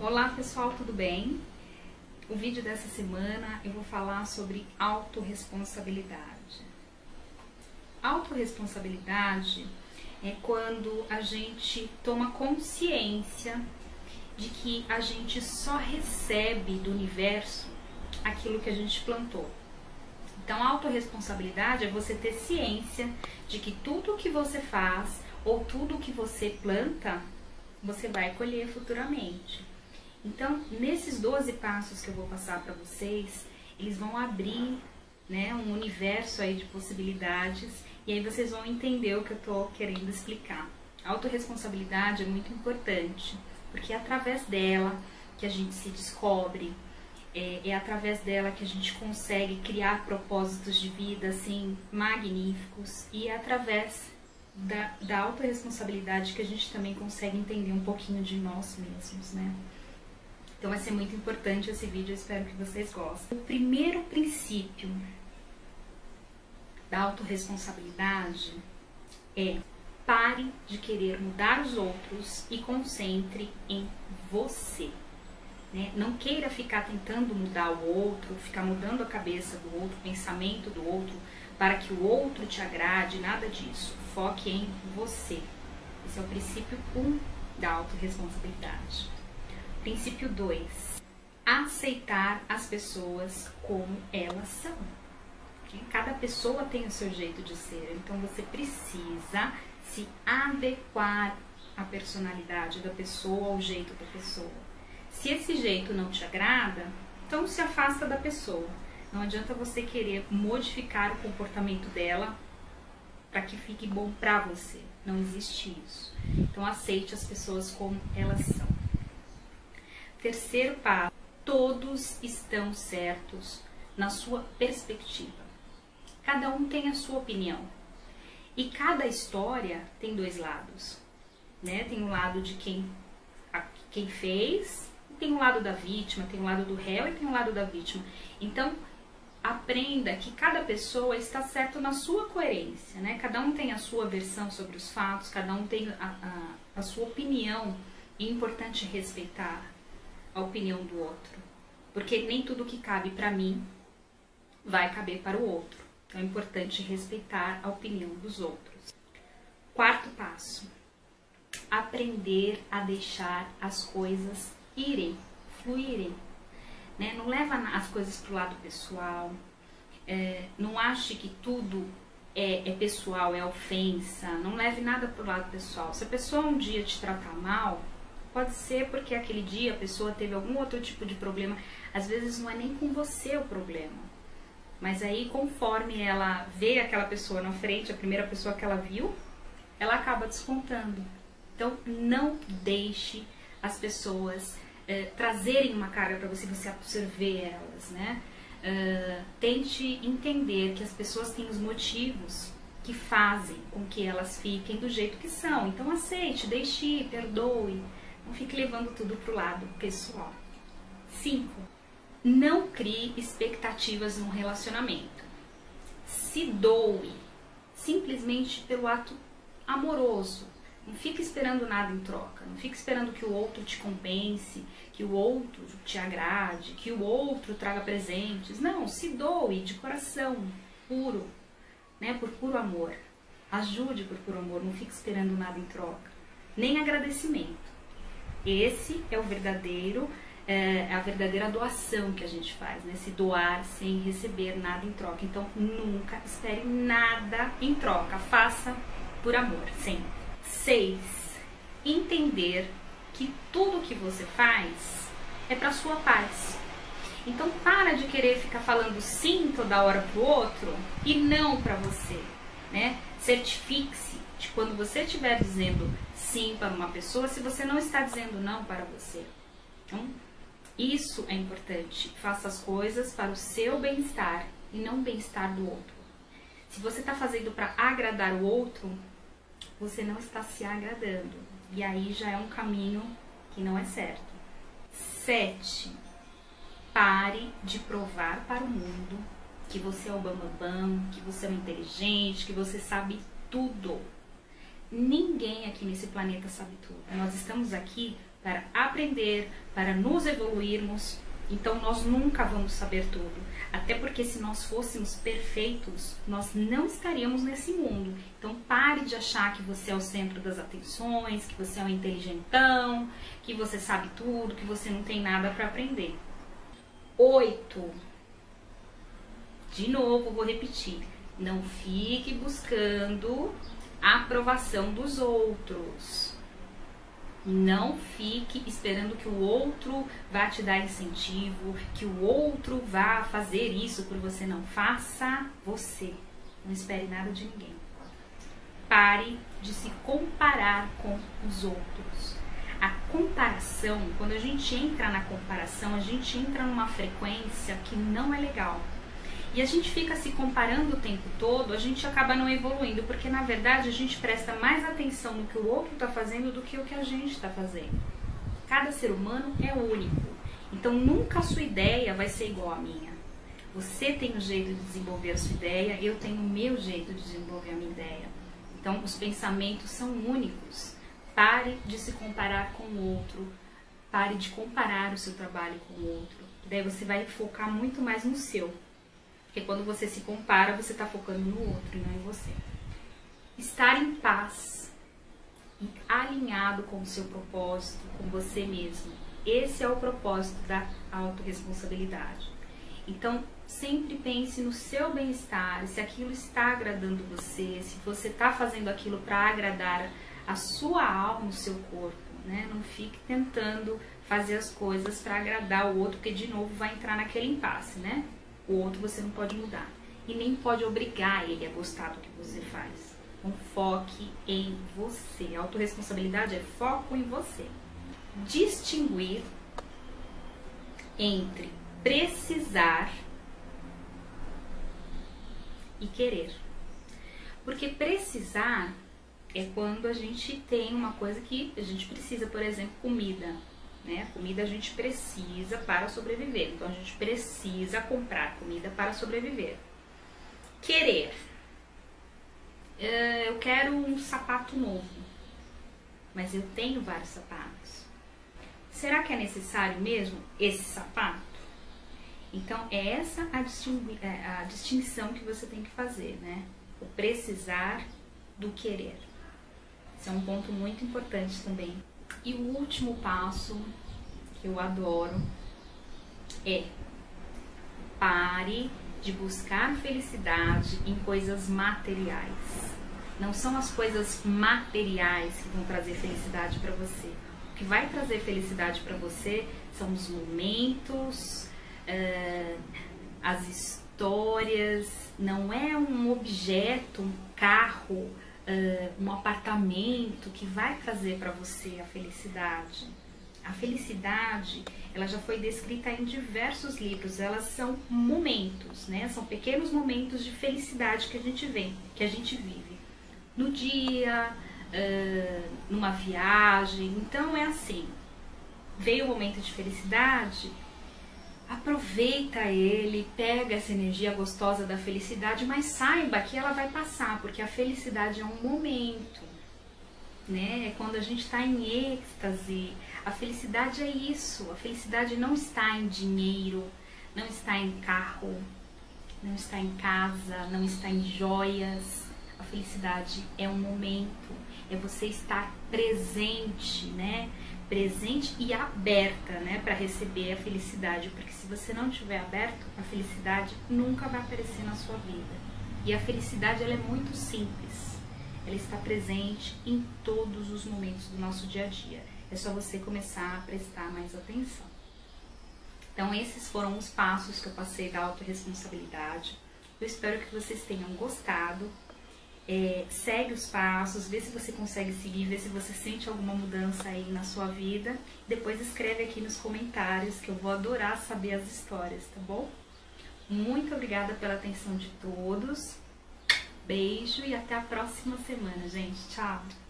Olá pessoal, tudo bem? O vídeo dessa semana eu vou falar sobre autorresponsabilidade. Autorresponsabilidade é quando a gente toma consciência de que a gente só recebe do universo aquilo que a gente plantou. Então, autorresponsabilidade é você ter ciência de que tudo que você faz ou tudo que você planta, você vai colher futuramente. Então, nesses 12 passos que eu vou passar para vocês, eles vão abrir né, um universo aí de possibilidades e aí vocês vão entender o que eu estou querendo explicar. A autorresponsabilidade é muito importante, porque é através dela que a gente se descobre, é, é através dela que a gente consegue criar propósitos de vida assim magníficos e é através da, da autorresponsabilidade que a gente também consegue entender um pouquinho de nós mesmos, né? Então vai ser muito importante esse vídeo, eu espero que vocês gostem. O primeiro princípio da autorresponsabilidade é pare de querer mudar os outros e concentre em você. Né? Não queira ficar tentando mudar o outro, ficar mudando a cabeça do outro, o pensamento do outro, para que o outro te agrade, nada disso. Foque em você. Esse é o princípio 1 um da autorresponsabilidade. Princípio 2. Aceitar as pessoas como elas são. Cada pessoa tem o seu jeito de ser, então você precisa se adequar à personalidade da pessoa, ao jeito da pessoa. Se esse jeito não te agrada, então se afasta da pessoa. Não adianta você querer modificar o comportamento dela para que fique bom para você. Não existe isso. Então aceite as pessoas como elas são. Terceiro passo: todos estão certos na sua perspectiva. Cada um tem a sua opinião. E cada história tem dois lados. Né? Tem um lado de quem, quem fez, tem um lado da vítima, tem um lado do réu e tem um lado da vítima. Então, aprenda que cada pessoa está certo na sua coerência, né? Cada um tem a sua versão sobre os fatos, cada um tem a, a, a sua opinião. E é importante respeitar a opinião do outro, porque nem tudo que cabe para mim vai caber para o outro. Então é importante respeitar a opinião dos outros. Quarto passo: aprender a deixar as coisas irem, fluírem. Né? Não leva as coisas para o lado pessoal. É, não ache que tudo é, é, pessoal, é ofensa. Não leve nada para o lado pessoal. Se a pessoa um dia te tratar mal, Pode ser porque aquele dia a pessoa teve algum outro tipo de problema. Às vezes não é nem com você o problema. Mas aí, conforme ela vê aquela pessoa na frente, a primeira pessoa que ela viu, ela acaba descontando. Então, não deixe as pessoas é, trazerem uma carga para você, você absorver elas, né? Uh, tente entender que as pessoas têm os motivos que fazem com que elas fiquem do jeito que são. Então, aceite, deixe perdoe. Não fique levando tudo pro lado pessoal. 5. Não crie expectativas no relacionamento. Se doe simplesmente pelo ato amoroso. Não fique esperando nada em troca. Não fique esperando que o outro te compense, que o outro te agrade, que o outro traga presentes. Não, se doe de coração, puro, né, por puro amor. Ajude por puro amor, não fique esperando nada em troca. Nem agradecimento. Esse é o verdadeiro, é, a verdadeira doação que a gente faz, né? Se doar sem receber nada em troca. Então, nunca espere nada em troca. Faça por amor, sempre. Seis, entender que tudo que você faz é para sua paz. Então, para de querer ficar falando sim toda hora pro outro e não para você, né? Certifique-se de quando você estiver dizendo sim para uma pessoa se você não está dizendo não para você. Então, isso é importante. Faça as coisas para o seu bem-estar e não o bem-estar do outro. Se você está fazendo para agradar o outro, você não está se agradando. E aí já é um caminho que não é certo. Sete, pare de provar para o mundo que você é o bambambam, bam, bam, que você é inteligente, que você sabe tudo. Ninguém aqui nesse planeta sabe tudo. Nós estamos aqui para aprender, para nos evoluirmos. Então nós nunca vamos saber tudo. Até porque se nós fôssemos perfeitos, nós não estaríamos nesse mundo. Então pare de achar que você é o centro das atenções, que você é um inteligentão, que você sabe tudo, que você não tem nada para aprender. Oito. De novo, vou repetir. Não fique buscando aprovação dos outros. Não fique esperando que o outro vá te dar incentivo, que o outro vá fazer isso por você. Não faça você. Não espere nada de ninguém. Pare de se comparar com os outros. A comparação, quando a gente entra na comparação, a gente entra numa frequência que não é legal e a gente fica se comparando o tempo todo, a gente acaba não evoluindo, porque na verdade a gente presta mais atenção no que o outro está fazendo do que o que a gente está fazendo. Cada ser humano é único, então nunca a sua ideia vai ser igual à minha. Você tem um jeito de desenvolver a sua ideia, eu tenho o meu jeito de desenvolver a minha ideia. Então os pensamentos são únicos. Pare de se comparar com o outro, pare de comparar o seu trabalho com o outro. Daí você vai focar muito mais no seu. Porque quando você se compara, você está focando no outro e não em você. Estar em paz, alinhado com o seu propósito, com você mesmo. Esse é o propósito da autorresponsabilidade. Então, sempre pense no seu bem-estar, se aquilo está agradando você, se você está fazendo aquilo para agradar a sua alma, o seu corpo. Né? Não fique tentando fazer as coisas para agradar o outro, porque de novo vai entrar naquele impasse, né? O outro você não pode mudar. E nem pode obrigar ele a gostar do que você faz. Então, foque em você. A autorresponsabilidade é foco em você. Distinguir entre precisar e querer. Porque precisar é quando a gente tem uma coisa que a gente precisa, por exemplo, comida. Né? Comida a gente precisa para sobreviver, então a gente precisa comprar comida para sobreviver. Querer. Eh, eu quero um sapato novo, mas eu tenho vários sapatos. Será que é necessário mesmo esse sapato? Então, é essa a, distingui é, a distinção que você tem que fazer, né? O precisar do querer. Isso é um ponto muito importante também e o último passo, que eu adoro, é pare de buscar felicidade em coisas materiais. Não são as coisas materiais que vão trazer felicidade para você. O que vai trazer felicidade para você são os momentos, uh, as histórias. Não é um objeto, um carro, uh, um apartamento que vai trazer para você a felicidade. A felicidade, ela já foi descrita em diversos livros. Elas são momentos, né? São pequenos momentos de felicidade que a gente vê, que a gente vive no dia, uh, numa viagem. Então é assim. Veio o momento de felicidade, aproveita ele, pega essa energia gostosa da felicidade, mas saiba que ela vai passar, porque a felicidade é um momento, né? É quando a gente está em êxtase. A felicidade é isso. A felicidade não está em dinheiro, não está em carro, não está em casa, não está em joias. Felicidade é um momento, é você estar presente, né? presente e aberta, né, para receber a felicidade, porque se você não estiver aberto, a felicidade nunca vai aparecer na sua vida. E a felicidade ela é muito simples. Ela está presente em todos os momentos do nosso dia a dia. É só você começar a prestar mais atenção. Então esses foram os passos que eu passei da autorresponsabilidade. Eu espero que vocês tenham gostado. É, segue os passos, vê se você consegue seguir, vê se você sente alguma mudança aí na sua vida. Depois escreve aqui nos comentários que eu vou adorar saber as histórias, tá bom? Muito obrigada pela atenção de todos. Beijo e até a próxima semana, gente. Tchau!